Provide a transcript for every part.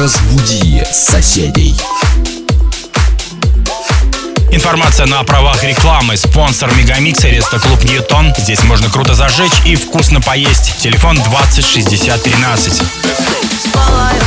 Разбуди соседей. Информация на правах рекламы. Спонсор Мегамикса рестоклуб Ньютон. Здесь можно круто зажечь и вкусно поесть. Телефон 206013. Спалаю,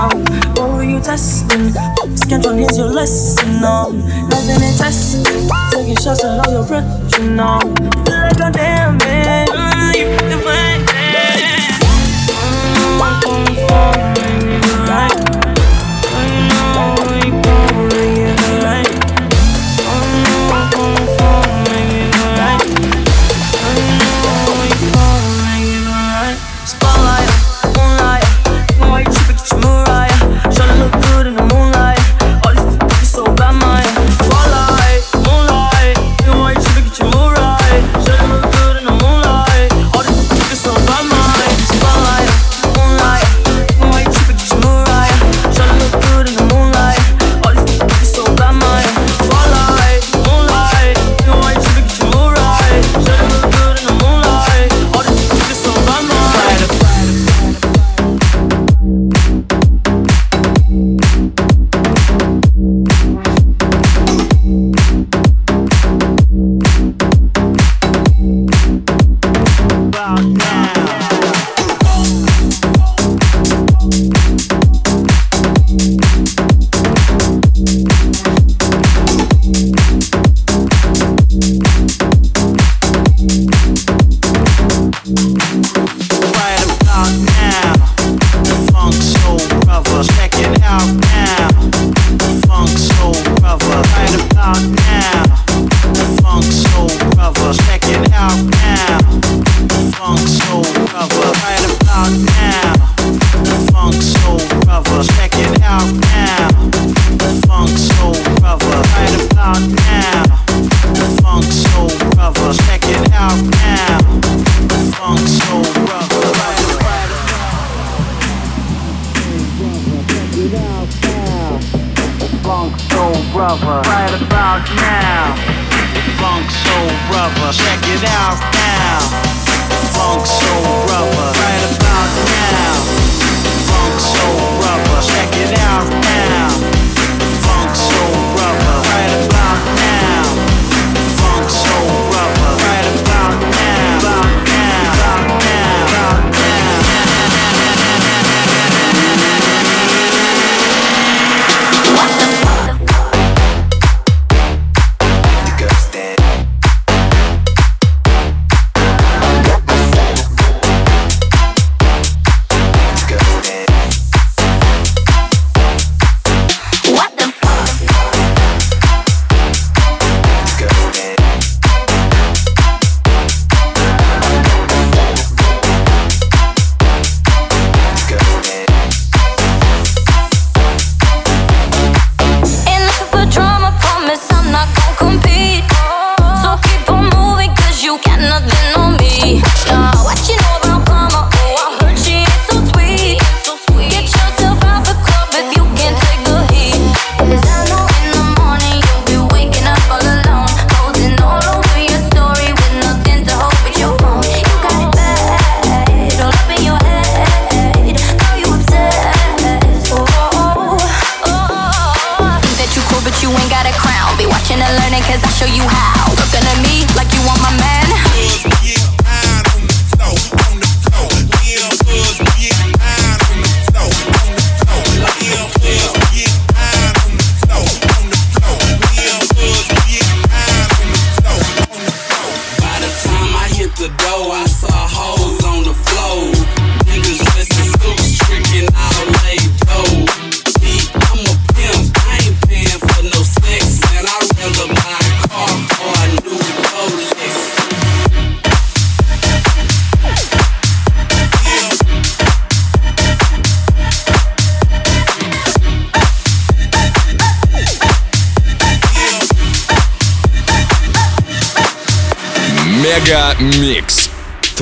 now. Oh, you testing. Schedule is your lesson now. Nothing is testing. Taking shots at all your breath, you know. Feel like a damn man. without fail. Funk Soul Brother, right about now. Funk Soul Brother, check it out now. Funk Soul rubber. right about now. Funk Soul Brother, check it out now. Funk Soul Brother, right about now.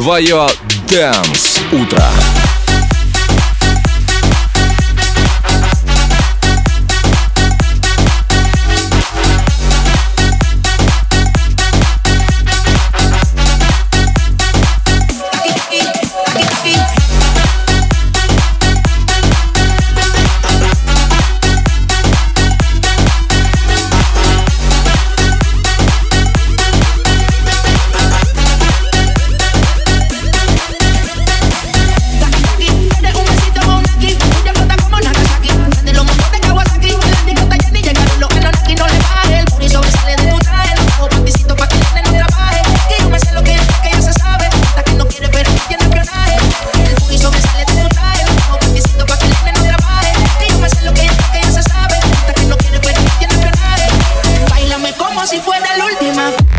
Твое Дэнс Утро. Мегамикс сейчас на DFM.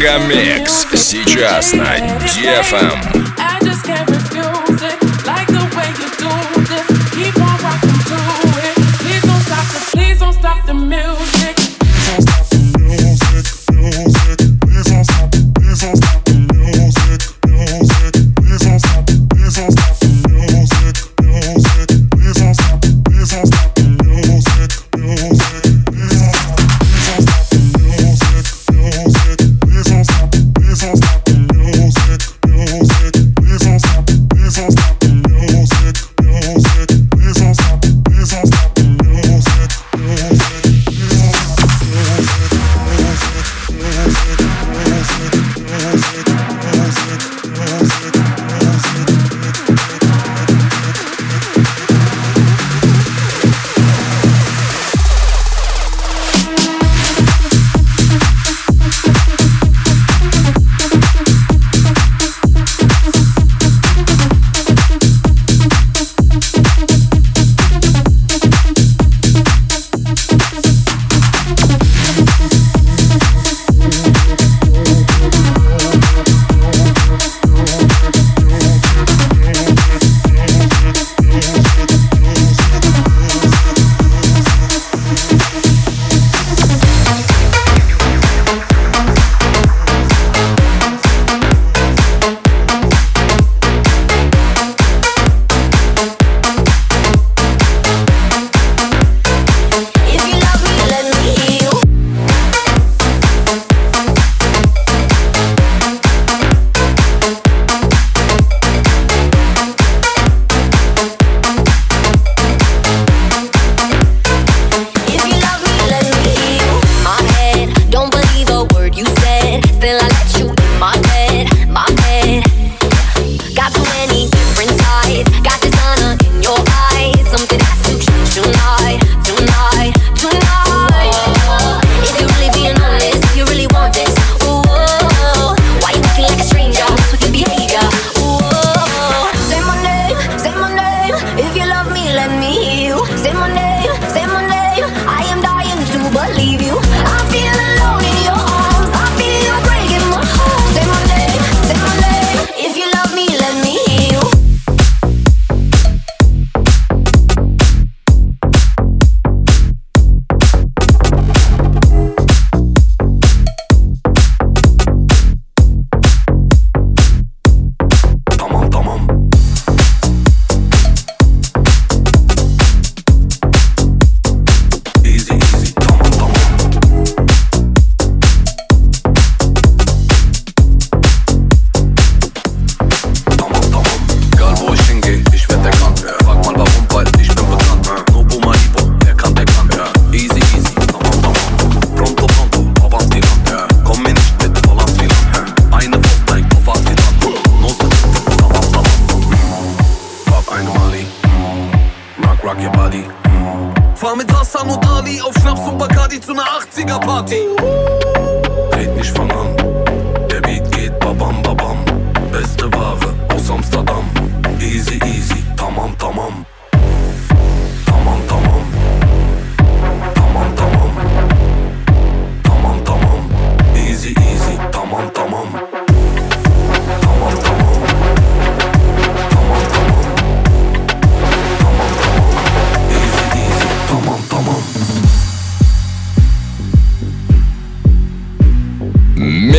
I just can't refuse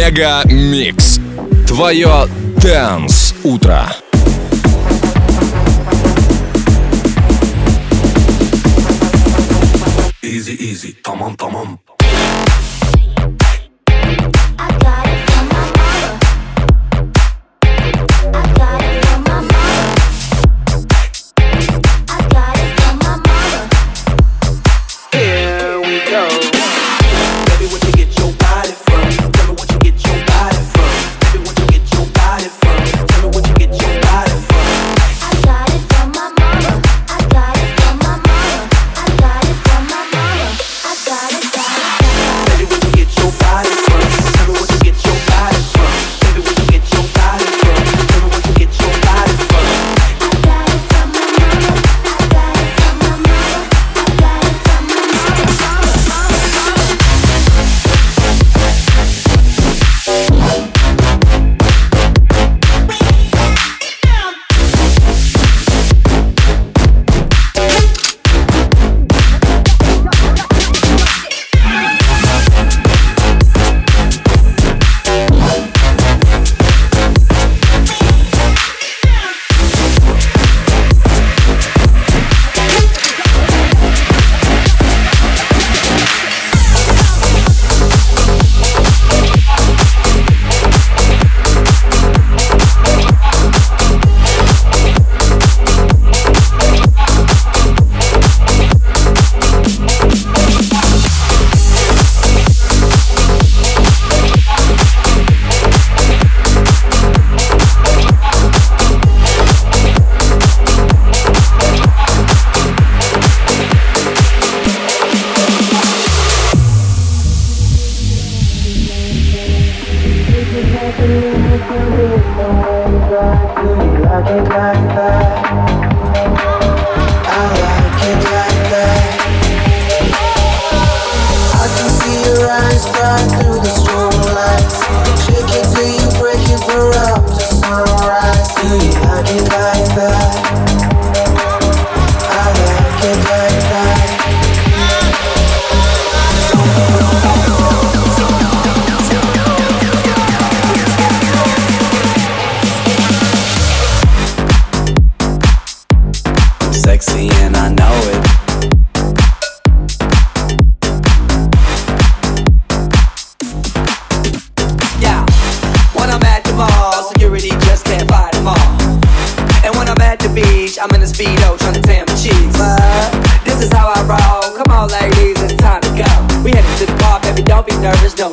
Мега Микс. Твое Дэнс Утро. Easy, easy, tamam tamam.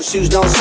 seus dons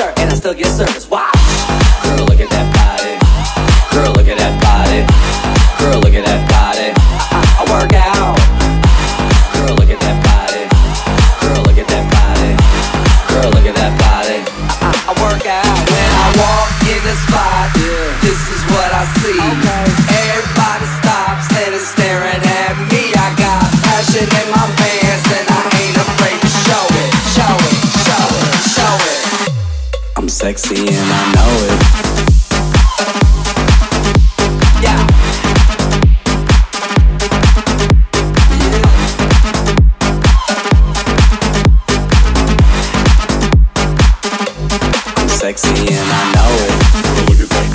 now. Look at that.